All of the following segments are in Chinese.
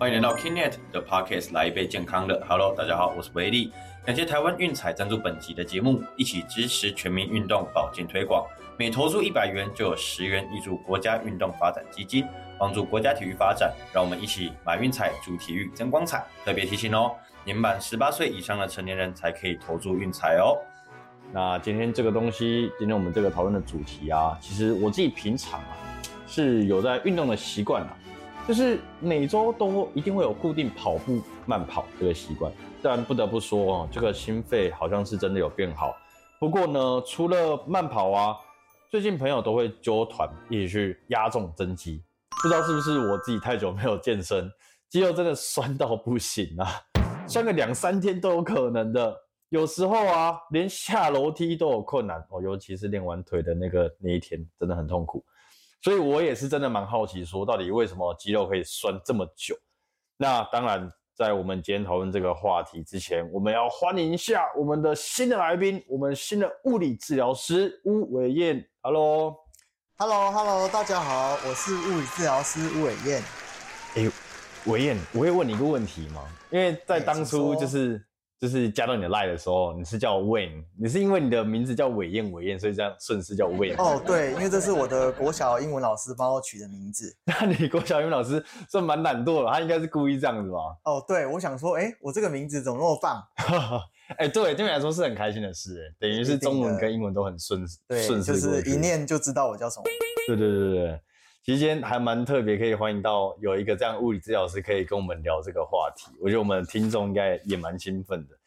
欢迎来到 Kinnet 的 Podcast，来一杯健康的。Hello，大家好，我是维利。感谢台湾运彩赞助本集的节目，一起支持全民运动保健推广。每投注一百元就有十元挹注国家运动发展基金，帮助国家体育发展。让我们一起买运彩，助体育增光彩。特别提醒哦，年满十八岁以上的成年人才可以投注运彩哦。那今天这个东西，今天我们这个讨论的主题啊，其实我自己平常啊是有在运动的习惯啊。就是每周都一定会有固定跑步、慢跑这个习惯，但不得不说哦，这个心肺好像是真的有变好。不过呢，除了慢跑啊，最近朋友都会揪团一起去压重增肌，不知道是不是我自己太久没有健身，肌肉真的酸到不行啊，酸个两三天都有可能的。有时候啊，连下楼梯都有困难哦，尤其是练完腿的那个那一天，真的很痛苦。所以我也是真的蛮好奇，说到底为什么肌肉可以酸这么久？那当然，在我们今天讨论这个话题之前，我们要欢迎一下我们的新的来宾，我们新的物理治疗师巫伟燕。Hello，Hello，Hello，大家好，我是物理治疗师巫伟燕。哎，伟燕，我会问你一个问题吗？因为在当初就是。就是加到你的 line 的时候，你是叫 Wayne，你是因为你的名字叫伟燕，伟燕，所以这样顺势叫 Wayne。哦，对，因为这是我的国小英文老师帮我取的名字。那你国小英文老师算蛮懒惰的，他应该是故意这样子吧？哦，对，我想说，哎，我这个名字怎么那么棒？哎，对，对你来说是很开心的事，哎，等于是中文跟英文都很顺，顺势，就是一念就知道我叫什么。对对对对对。期间还蛮特别，可以欢迎到有一个这样物理治疗师可以跟我们聊这个话题。我觉得我们的听众应该也蛮兴奋的。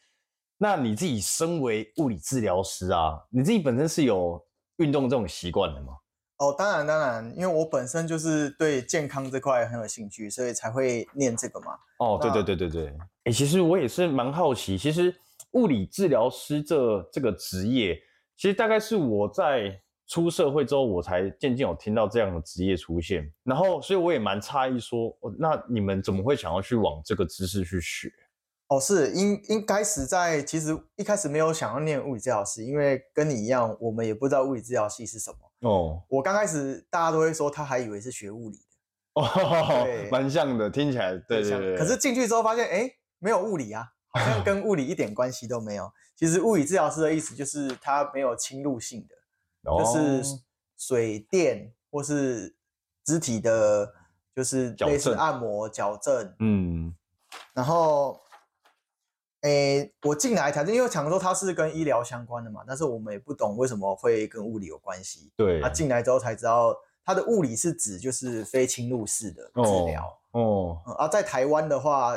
那你自己身为物理治疗师啊，你自己本身是有运动这种习惯的吗？哦，当然当然，因为我本身就是对健康这块很有兴趣，所以才会念这个嘛。哦，对对对对对。哎，其实我也是蛮好奇，其实物理治疗师这这个职业，其实大概是我在。出社会之后，我才渐渐有听到这样的职业出现，然后，所以我也蛮诧异，说，那你们怎么会想要去往这个知识去学？哦，是应应该是在其实一开始没有想要念物理治疗师，因为跟你一样，我们也不知道物理治疗系是什么。哦，我刚开始大家都会说，他还以为是学物理的。哦，蛮像的，听起来对对对。可是进去之后发现，哎，没有物理啊，好像跟物理一点关系都没有。其实物理治疗师的意思就是他没有侵入性的。就是水电或是肢体的，就是类似按摩矫正，嗯，然后，诶，我进来才因为常说它是跟医疗相关的嘛，但是我们也不懂为什么会跟物理有关系。对，他进来之后才知道，它的物理是指就是非侵入式的治疗。哦，而在台湾的话，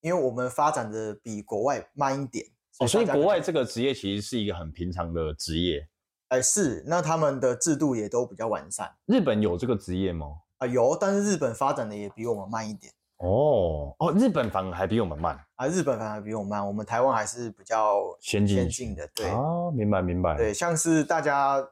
因为我们发展的比国外慢一点，所以国外这个职业其实是一个很平常的职业。哎，是，那他们的制度也都比较完善。日本有这个职业吗？啊，有，但是日本发展的也比我们慢一点。哦哦，日本反而还比我们慢啊，日本反而比我们慢，我们台湾还是比较先进先进的。对，哦，明白明白。对，像是大家，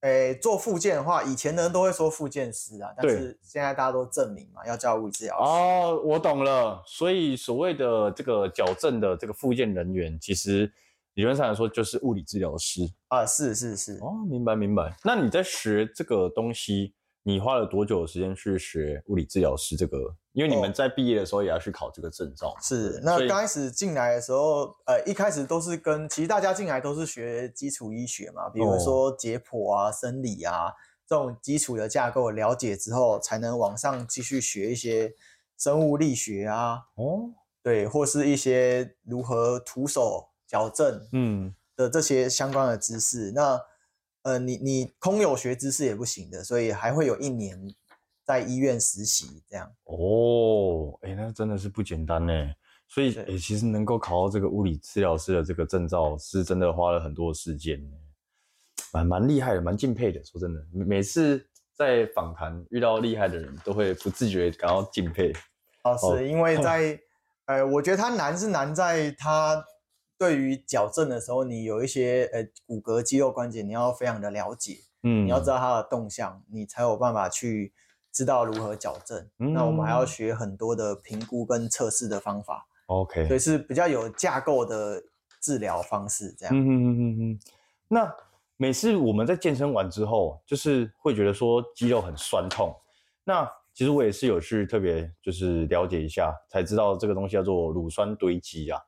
诶，做复健的话，以前的人都会说复健师啊，但是现在大家都证明嘛，要叫物理治疗师。哦，我懂了。所以所谓的这个矫正的这个复健人员，其实。理论上来说，就是物理治疗师啊，是是是，哦，明白明白。那你在学这个东西，你花了多久的时间去学物理治疗师这个？因为你们在毕业的时候也要去考这个证照。是，那刚开始进来的时候，呃，一开始都是跟其实大家进来都是学基础医学嘛，比如说解剖啊、生理啊这种基础的架构了解之后，才能往上继续学一些生物力学啊，哦，对，或是一些如何徒手。矫正，嗯的这些相关的知识，那呃，你你空有学知识也不行的，所以还会有一年在医院实习这样。哦，哎，那真的是不简单呢。所以，哎，其实能够考到这个物理治疗师的这个证照，是真的花了很多时间呢，蛮蛮厉害的，蛮敬佩的。说真的，每次在访谈遇到厉害的人，都会不自觉感到敬佩。哦，是因为在，呃，我觉得他难是难在他。对于矫正的时候，你有一些呃骨骼肌肉关节，你要非常的了解，嗯，你要知道它的动向，你才有办法去知道如何矫正。那我们还要学很多的评估跟测试的方法。OK，所以是比较有架构的治疗方式，这样。嗯嗯嗯嗯。那每次我们在健身完之后，就是会觉得说肌肉很酸痛。那其实我也是有去特别就是了解一下，才知道这个东西叫做乳酸堆积啊，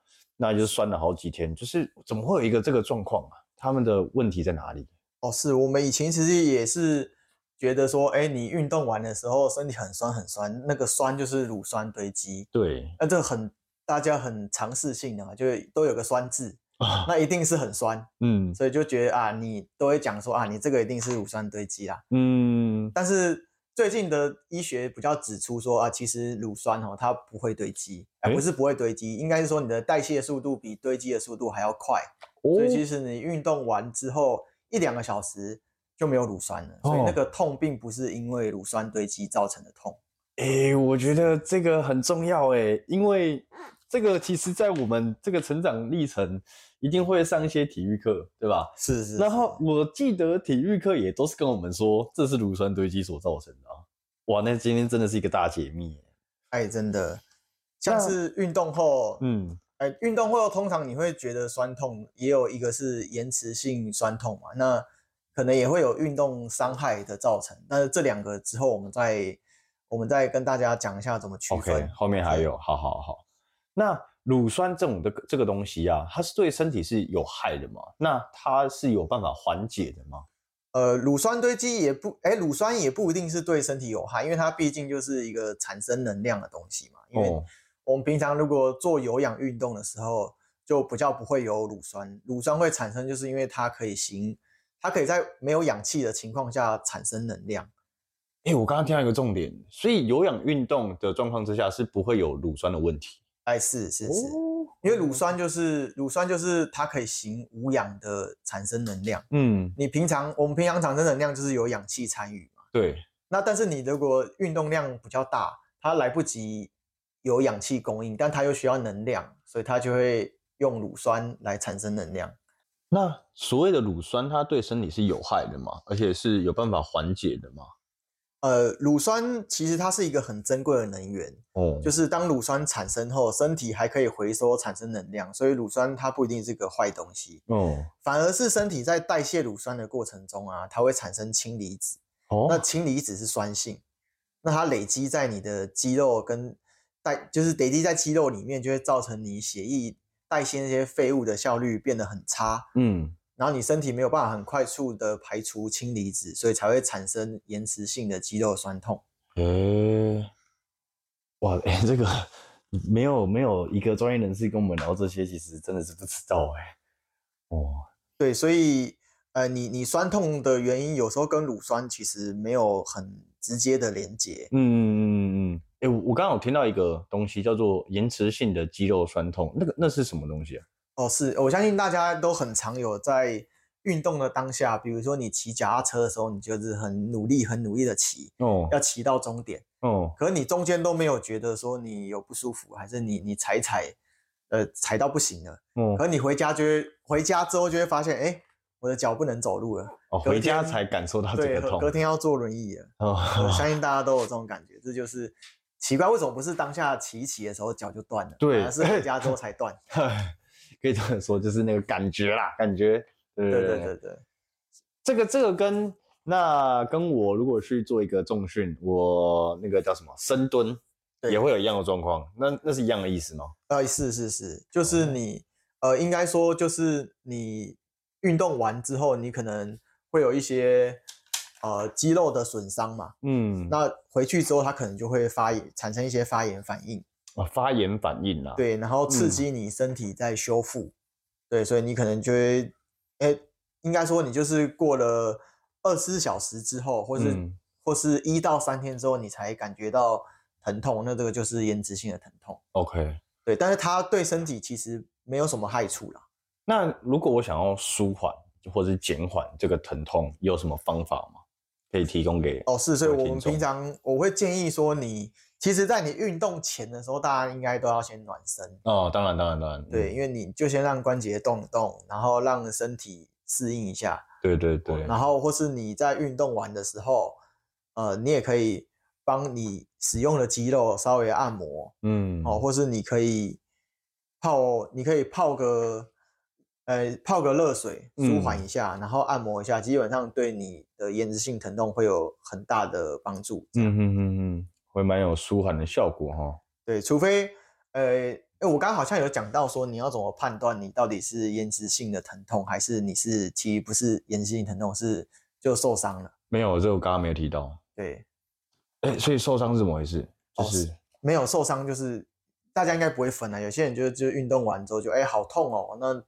那就是酸了好几天，就是怎么会有一个这个状况啊？他们的问题在哪里？哦，是我们以前其实也是觉得说，哎，你运动完的时候身体很酸很酸，那个酸就是乳酸堆积。对，那这很大家很尝试性的嘛，就都有个酸字，那一定是很酸。嗯，所以就觉得啊，你都会讲说啊，你这个一定是乳酸堆积啦。嗯，但是。最近的医学比较指出说啊，其实乳酸哦，它不会堆积，而不是不会堆积，应该是说你的代谢速度比堆积的速度还要快。所以其实你运动完之后一两个小时就没有乳酸了，所以那个痛并不是因为乳酸堆积造成的痛。哎，我觉得这个很重要哎，因为这个其实在我们这个成长历程。一定会上一些体育课，对吧？是是。然后我记得体育课也都是跟我们说，这是乳酸堆积所造成的啊。哇，那今天真的是一个大解密。哎，真的，像是运动后，嗯，哎，运动后通常你会觉得酸痛，也有一个是延迟性酸痛嘛，那可能也会有运动伤害的造成。但是这两个之后，我们再我们再跟大家讲一下怎么区分。OK，后面还有，好好好。那乳酸这种的这个东西啊，它是对身体是有害的吗？那它是有办法缓解的吗？呃，乳酸堆积也不，哎，乳酸也不一定是对身体有害，因为它毕竟就是一个产生能量的东西嘛。因为我们平常如果做有氧运动的时候，就比较不会有乳酸。乳酸会产生，就是因为它可以行，它可以在没有氧气的情况下产生能量。哎，我刚刚听到一个重点，所以有氧运动的状况之下是不会有乳酸的问题。哎，是是是，因为乳酸就是乳酸就是它可以行无氧的产生能量。嗯，你平常我们平常产生能量就是有氧气参与嘛。对。那但是你如果运动量比较大，它来不及有氧气供应，但它又需要能量，所以它就会用乳酸来产生能量。那所谓的乳酸，它对身体是有害的吗？而且是有办法缓解的吗？呃，乳酸其实它是一个很珍贵的能源，哦，就是当乳酸产生后，身体还可以回收产生能量，所以乳酸它不一定是个坏东西，哦，反而是身体在代谢乳酸的过程中啊，它会产生氢离子，哦，那。氢离子是酸性，那它累积在你的肌肉跟代，就是累积在肌肉里面，就会造成你血液代谢那些废物的效率变得很差，嗯。然后你身体没有办法很快速的排除氢离子，所以才会产生延迟性的肌肉酸痛。诶，哇，哎，这个没有没有一个专业人士跟我们聊这些，其实真的是不知道哎。哦，对，所以呃，你你酸痛的原因有时候跟乳酸其实没有很直接的连接。嗯嗯嗯嗯。哎，我刚刚有听到一个东西叫做延迟性的肌肉酸痛，那个那是什么东西啊？哦，是我相信大家都很常有在运动的当下，比如说你骑脚踏车的时候，你就是很努力、很努力的骑，哦，要骑到终点，哦，可是你中间都没有觉得说你有不舒服，还是你你踩踩，呃，踩到不行了，哦，可你回家就会回家之后就会发现，哎，我的脚不能走路了，哦，回家才感受到这个痛，隔天要坐轮椅了，哦，我相 信大家都有这种感觉，这就是奇怪，为什么不是当下骑一骑的时候脚就断了，对，而是回家之后 才断。可以这么说，就是那个感觉啦，感觉，对对对对，这个这个跟那跟我如果去做一个重训，我那个叫什么深蹲，也会有一样的状况，那那是一样的意思吗？呃，是是是，就是你呃，应该说就是你运动完之后，你可能会有一些呃肌肉的损伤嘛，嗯，那回去之后，它可能就会发炎，产生一些发炎反应。啊，发炎反应啊，对，然后刺激你身体在修复，对，所以你可能就会，哎，应该说你就是过了二十四小时之后，或是或是一到三天之后，你才感觉到疼痛，那这个就是延迟性的疼痛。OK，对，但是它对身体其实没有什么害处啦。那如果我想要舒缓或者是减缓这个疼痛，有什么方法吗？可以提供给哦，是，所以我们平常我会建议说你。其实，在你运动前的时候，大家应该都要先暖身哦。当然，当然，当然。对，因为你就先让关节动一动，然后让身体适应一下。对对对。然后，或是你在运动完的时候，呃，你也可以帮你使用的肌肉稍微按摩。嗯。哦，或是你可以泡，你可以泡个，呃泡个热水舒缓一下，然后按摩一下，基本上对你的延迟性疼痛会有很大的帮助。嗯嗯嗯嗯，会蛮有舒缓的效果哈。对，除非呃，我刚刚好像有讲到说，你要怎么判断你到底是延迟性的疼痛，还是你是其实不是延迟性疼痛，是就受伤了？没有，这我刚刚没有提到。对，哎，所以受伤是怎么回事？就是没有受伤，就是大家应该不会分啊。有些人就就运动完之后就哎好痛哦，那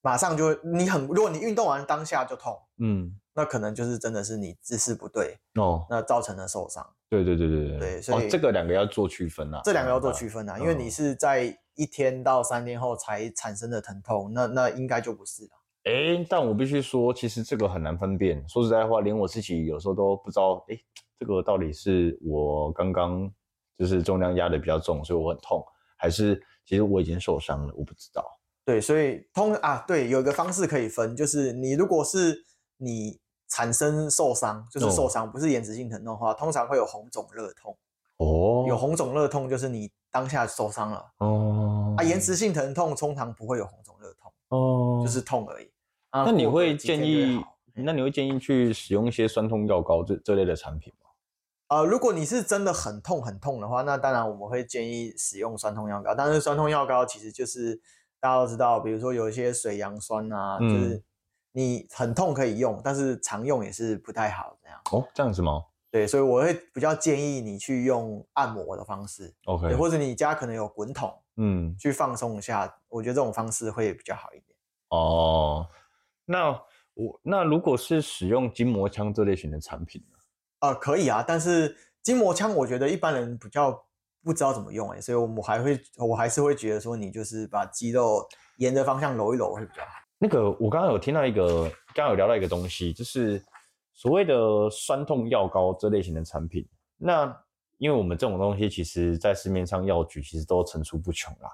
马上就你很，如果你运动完当下就痛，嗯，那可能就是真的是你姿势不对哦，那造成了受伤。对对对对对对，所以这个两个要做区分啊。这两个要做区分啊，因为你是在一天到三天后才产生的疼痛，那那应该就不是了。哎，但我必须说，其实这个很难分辨。说实在话，连我自己有时候都不知道，哎，这个到底是我刚刚就是重量压的比较重，所以我很痛，还是其实我已经受伤了？我不知道。对，所以通啊，对，有一个方式可以分，就是你如果是你。产生受伤就是受伤，不是延迟性疼痛的话，通常会有红肿热痛。哦，有红肿热痛就是你当下受伤了。哦，啊，延迟性疼痛通常不会有红肿热痛。哦，就是痛而已。那你会建议？那你会建议去使用一些酸痛药膏这这类的产品吗？呃，如果你是真的很痛很痛的话，那当然我们会建议使用酸痛药膏。但是酸痛药膏其实就是大家都知道，比如说有一些水杨酸啊，就是。你很痛可以用，但是常用也是不太好。这样哦，这样子吗？对，所以我会比较建议你去用按摩的方式，OK，或者你家可能有滚筒，嗯，去放松一下。我觉得这种方式会比较好一点。哦，那我那如果是使用筋膜枪这类型的产品呢？呃，可以啊，但是筋膜枪我觉得一般人比较不知道怎么用哎，所以我们还会我还是会觉得说你就是把肌肉沿着方向揉一揉会比较好。那个，我刚刚有听到一个，刚刚有聊到一个东西，就是所谓的酸痛药膏这类型的产品。那因为我们这种东西，其实在市面上药局其实都层出不穷啦。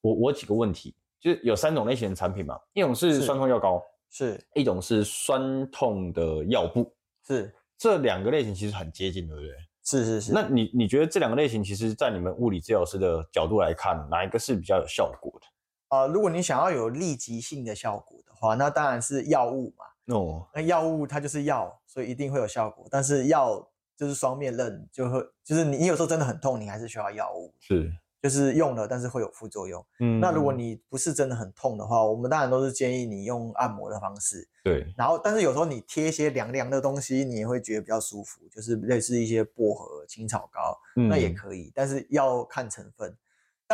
我我几个问题，就是有三种类型的产品嘛，一种是酸痛药膏，是一种是酸痛的药布，是这两个类型其实很接近，对不对？是是是。那你你觉得这两个类型，其实在你们物理治疗师的角度来看，哪一个是比较有效果的？啊，如果你想要有立即性的效果的话，那当然是药物嘛。哦，那药物它就是药，所以一定会有效果。但是药就是双面刃，就会就是你你有时候真的很痛，你还是需要药物。是，就是用了，但是会有副作用。嗯，那如果你不是真的很痛的话，我们当然都是建议你用按摩的方式。对，然后但是有时候你贴一些凉凉的东西，你也会觉得比较舒服，就是类似一些薄荷、青草膏，那也可以，但是要看成分。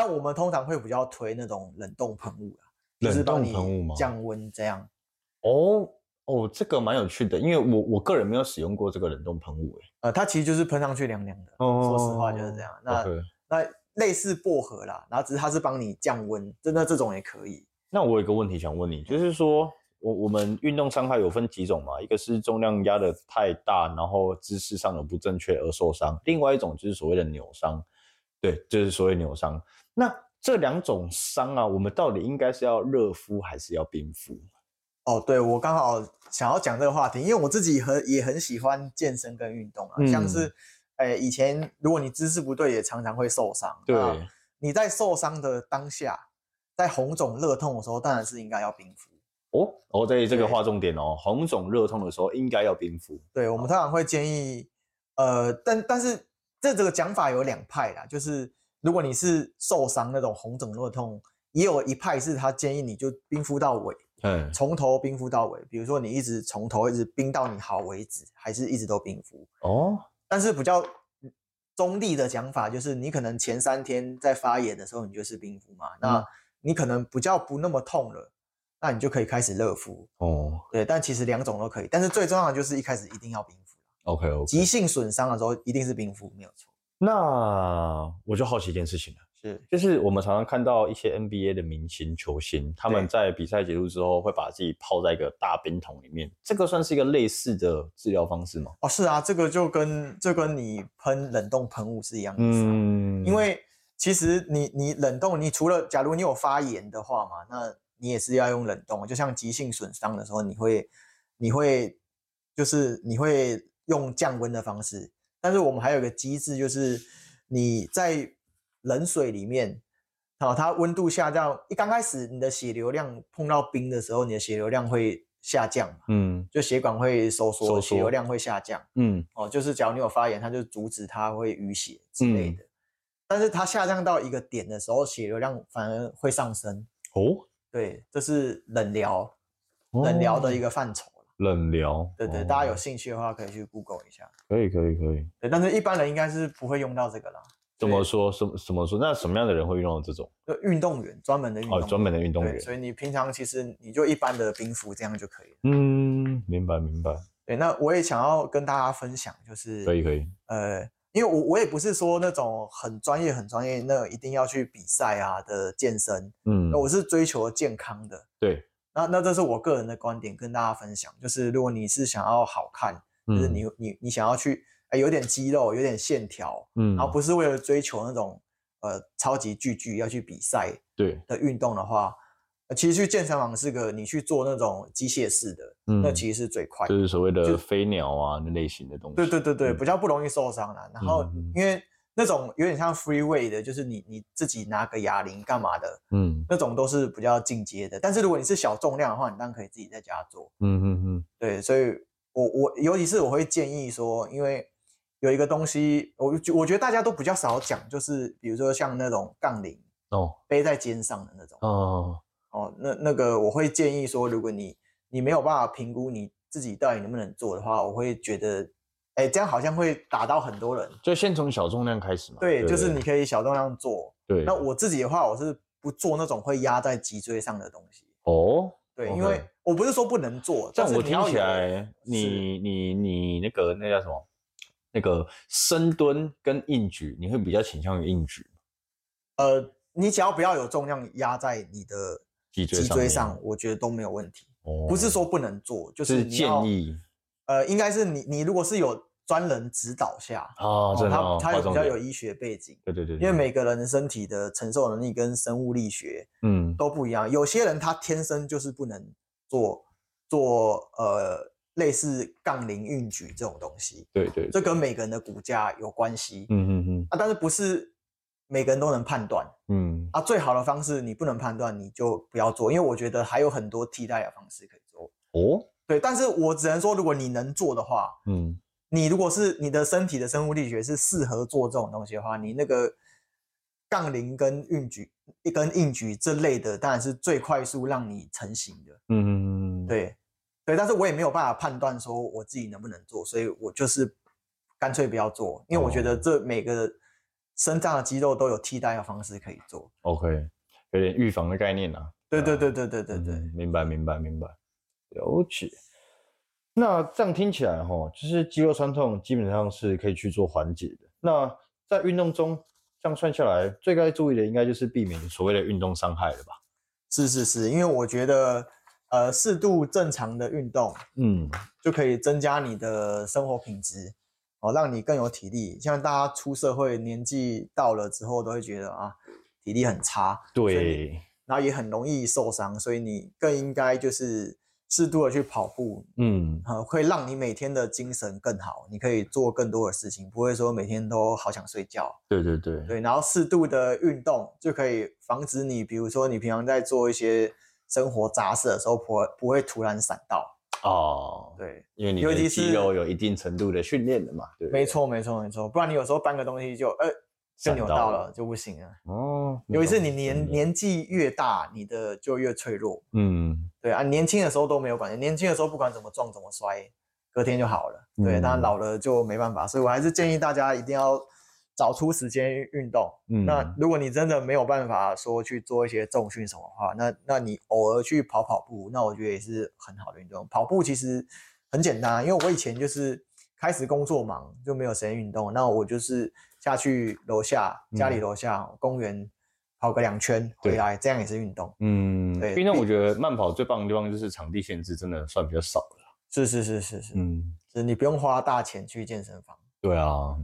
但我们通常会比较推那种冷冻喷雾啊，冷冻喷雾吗？降温这样。哦哦，这个蛮有趣的，因为我我个人没有使用过这个冷冻喷雾，哎，呃，它其实就是喷上去凉凉的。哦，说实话就是这样。那那类似薄荷啦，然后只是它是帮你降温，真的这种也可以。那我有个问题想问你，就是说我我们运动伤害有分几种嘛？一个是重量压的太大，然后姿势上的不正确而受伤；，另外一种就是所谓的扭伤，对，就是所谓扭伤。那这两种伤啊，我们到底应该是要热敷还是要冰敷？哦，对我刚好想要讲这个话题，因为我自己很也很喜欢健身跟运动啊，像是，诶，以前如果你姿势不对，也常常会受伤。对，你在受伤的当下，在红肿热痛的时候，当然是应该要冰敷。哦，哦，对，这个划重点哦，红肿热痛的时候应该要冰敷。对，我们通常会建议，呃，但但是这这个讲法有两派啦，就是。如果你是受伤那种红肿热痛，也有一派是他建议你就冰敷到尾，嗯，从头冰敷到尾。比如说你一直从头一直冰到你好为止，还是一直都冰敷哦。但是比较中立的讲法就是，你可能前三天在发炎的时候，你就是冰敷嘛，那你可能比较不那么痛了，那你就可以开始热敷哦。对，但其实两种都可以，但是最重要的就是一开始一定要冰敷 OK OK，急性损伤的时候一定是冰敷，没有错。那我就好奇一件事情了，是。就是我们常常看到一些 NBA 的明星球星，他们在比赛结束之后会把自己泡在一个大冰桶里面，这个算是一个类似的治疗方式吗？哦，是啊，这个就跟这跟你喷冷冻喷雾是一样的，嗯，因为其实你你冷冻，你除了假如你有发炎的话嘛，那你也是要用冷冻，就像急性损伤的时候，你会你会就是你会用降温的方式。但是我们还有个机制，就是你在冷水里面好，它温度下降，一刚开始你的血流量碰到冰的时候，你的血流量会下降嘛，嗯就血管会收缩，血流量会下降。嗯哦，就是假如你有发炎，它就阻止它会淤血之类嗯的。但是它下降到一个点的时候，血流量反而会上升。哦，对，这是冷疗，冷疗的一个个范畴了。冷疗，对对，哦大家有兴趣的话可以去 Google 一下。可以可以可以。对，但是一般人应该是不会用到这个啦。怎么说？什么怎么说？那什么样的人会用到这种？就运动员，专门的运动哦，员。专门的运动对，员。所以你平常其实你就一般的冰敷这样就可以了。嗯，明白明白，对，那我也想要跟大家分享，就是可以可以。呃，因为我我也不是说那种很专业很专业，那一定要去比赛啊的健身，嗯那，我是追求健康的。对，那那这是我个人的观点，跟大家分享，就是如果你是想要好看，就是嗯你你你想要去哎有点肌肉，有点线条，嗯，然后不是为了追求那种呃超级巨巨要去比赛对，的运动的话，呃其实去健身房是个你去做那种机械式的，嗯，那其实是最快的。就是所谓的就飞鸟啊那类型的东西。对对对对，嗯比较不容易受伤啦。然后因为那种有点像 free weight 的，就是你你自己拿个哑铃干嘛的，嗯那种都是比较进阶的。但是如果你是小重量的话，你当然可以自己在家做。嗯嗯嗯，对，所以我我尤其是我会建议说，因为有一个东西，我觉我觉得大家都比较少讲，就是比如说像那种杠铃哦背在肩上的那种哦，哦，那那个我会建议说，如果你你没有办法评估你自己到底能不能做的话，我会觉得，哎，这样好像会打到很多人。就先从小重量开始嘛。对，就是你可以小重量做。对。那我自己的话，我是不做那种会压在脊椎上的东西。哦，对，因为我不是说不能做，这样我听起来，你你你那个那叫什么？那个深蹲跟硬举，你会比较倾向于硬举呃，你只要不要有重量压在你的脊椎脊椎上，我觉得都没有问题。哦不是说不能做，就是是建，议呃，应该是你你如果是有专人指导下，啊，真的他哦他有比较有医学背景。对对对，因为每个人身体的承受能力跟生物力学嗯都不一样，有些人他天生就是不能做做呃类似杠铃运举这种东西，对对，这跟每个人的骨架有关系、嗯嗯嗯啊，但是不是每个人都能判断嗯啊？最好的方式你不能判断，你就不要做，因为我觉得还有很多替代的方式可以做。哦对，但是我只能说，如果你能做的话，嗯你如果是你的身体的生物力学是适合做这种东西的话，你那个杠铃跟运举、跟硬举这类的，当然是最快速让你成型的。嗯嗯嗯，对，对，但是我也没有办法判断说我自己能不能做，所以我就是干脆不要做，因为我觉得哦这每个身上的肌肉都有替代的方式可以做。，OK，有点预防的概念啊。对对啊对对对对对，嗯明白明白明白，了解。那这样听起来哈，就是肌肉酸痛基本上是可以去做缓解的。那在运动中，这样算下来，最该注意的应该就是避免所谓的运动伤害了吧？是是是，因为我觉得呃适度正常的运动，嗯，就可以增加你的生活品质，哦，让你更有体力。像大家出社会年纪到了之后，都会觉得啊，体力很差，对，然后也很容易受伤，所以你更应该就是适度的去跑步，嗯，呃，会让你每天的精神更好，你可以做更多的事情，不会说每天都好想睡觉。对对对，对，然后适度的运动就可以防止你，比如说你平常在做一些生活杂事的时候，不会不会突然闪到。哦，对，因为你尤其的肌是肉有一定程度的训练的嘛，对对，没错，没错，没错，不然你有时候搬个东西就呃就扭到了就不行了。哦，尤其是你年的，年纪越大，你的就越脆弱。嗯，对啊，年轻的时候都没有关系，年轻的时候不管怎么撞怎么摔，隔天就好了。对，当然嗯老了就没办法，所以我还是建议大家一定要找出时间运动。嗯那如果你真的没有办法说去做一些重训什么的话，那那你偶尔去跑跑步，那我觉得也是很好的运动。跑步其实很简单，因为我以前就是开始工作忙，就没有时间运动，那我就是下去楼下家里嗯楼下公园跑个两圈回对来，这样也是运动。嗯，对运动我觉得慢跑最棒的地方就是场地限制真的算比较少了，是是是是是，嗯，就是你不用花大钱去健身房对啊，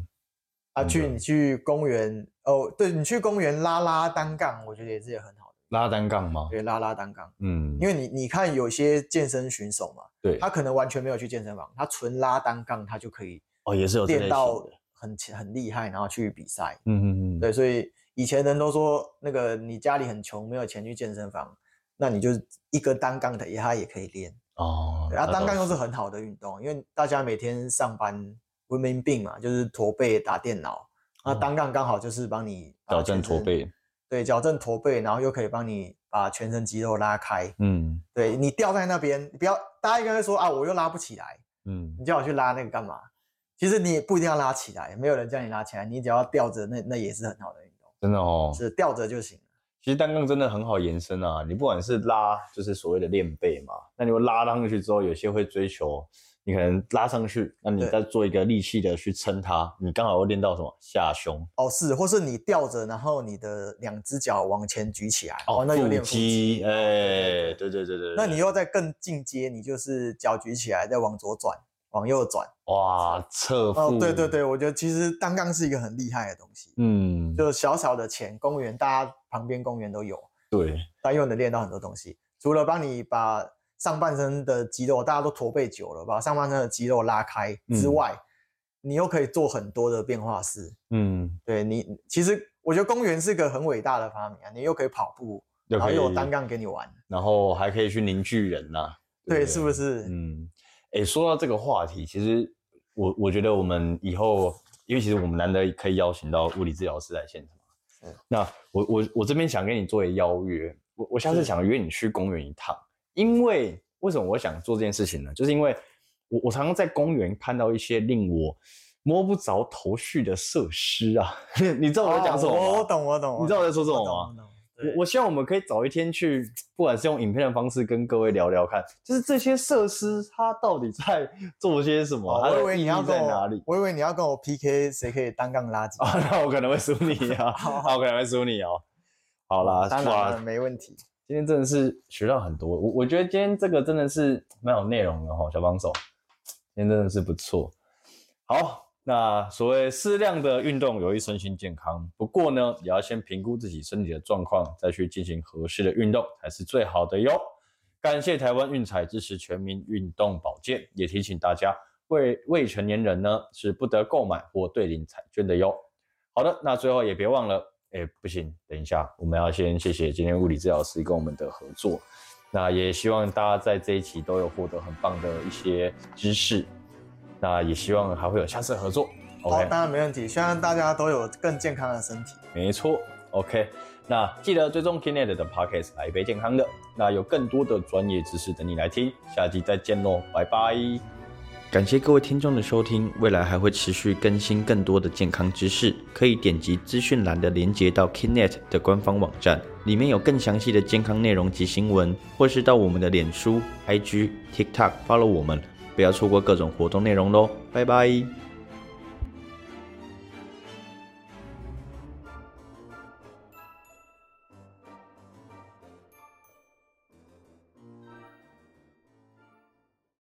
啊，去你去公园哦，对你去公园拉拉单杠，我觉得也是也很好的，拉单杠吗？对，拉拉单杠，嗯，因为你你看有些健身选手嘛，对，他可能完全没有去健身房，他纯拉单杠，他就可以哦也是有练到的，很强很厉害，然后去比赛，嗯嗯嗯，对，所以以前人都说那个你家里很穷，没有钱去健身房，那你就一个单杠的也它也可以练。哦，对啊，那倒单杠又是很好的运动，因为大家每天上班文明病嘛，就是驼背打电脑，那哦单杠刚好就是帮你矫正，驼背，对，矫正驼背，然后又可以帮你把全身肌肉拉开。嗯对你吊在那边，你不要，大家应该会说啊，我又拉不起来，嗯你叫我去拉那个干嘛？其实你也不一定要拉起来，没有人叫你拉起来，你只要吊着，那那也是很好的运动，真的哦。是吊着就行了。其实单杠真的很好延伸啊，你不管是拉，就是所谓的练背嘛，那你会拉上去之后，有些会追求你可能拉上去，那你再做一个力气的去撑它，你刚好会练到什么下胸哦，是，或是你吊着，然后你的两只脚往前举起来，哦，那有点腹肌，哎，对对对对那你对又再更进阶，你就是脚举起来，再往左转，往右转。哇侧腹，哦，对对，对，我觉得其实单杠是一个很厉害的东西，嗯，就小小的钱，公园大家旁边公园都有，对，但又能练到很多东西。除了帮你把上半身的肌肉，大家都驼背久了，把上半身的肌肉拉开之嗯外，你又可以做很多的变化式。嗯，对你，其实我觉得公园是个很伟大的发明啊，你又可以跑步，然后又有单杠给你玩，然后还可以去凝聚人呐、对，是不是？嗯，哎，说到这个话题，其实我我觉得我们以后，因为其实我们难得可以邀请到物理治疗师来现场是，那我我我这边想跟你做一邀约，我我下次是想约你去公园一趟，因为为什么我想做这件事情呢？就是因为我我常常在公园看到一些令我摸不着头绪的设施啊，你知道我在讲什么吗？哦我我懂，我懂，你知道我在说什么我懂吗？我我希望我们可以早一天去，不管是用影片的方式跟各位聊聊看，就是这些设施它到底在 做些什么，哦我以为它的意义你要在哪里？我以为你要跟我 PK 谁可以单杠拉几啊，那我可能会输你啊，好那我可能会输你哦。好啦，当然了，没问题。今天真的是学到很多，我我觉得今天这个真的是蛮有内容的哈，小帮手，今天真的是不错。好，那所谓适量的运动有益身心健康，不过呢，也要先评估自己身体的状况，再去进行合适的运动才是最好的哟。感谢台湾运彩支持全民运动保健，也提醒大家，未未成年人呢是不得购买或兑领彩券的哟。好的，那最后也别忘了，哎，不行，等一下，我们要先谢谢今天物理治疗师跟我们的合作。那也希望大家在这一期都有获得很棒的一些知识。那也希望还会有下次合作。好，OK，当然没问题。希望大家都有更健康的身体。没错，OK。那记得追踪 Kinet 的 Podcast 来一杯健康的，那有更多的专业知识等你来听。下集再见喽，拜拜。感谢各位听众的收听，未来还会持续更新更多的健康知识，可以点击资讯栏的连接到 Kinet 的官方网站，里面有更详细的健康内容及新闻，或是到我们的脸书、IG、TikTok follow 我们，不要错过各种活动内容喽，拜拜。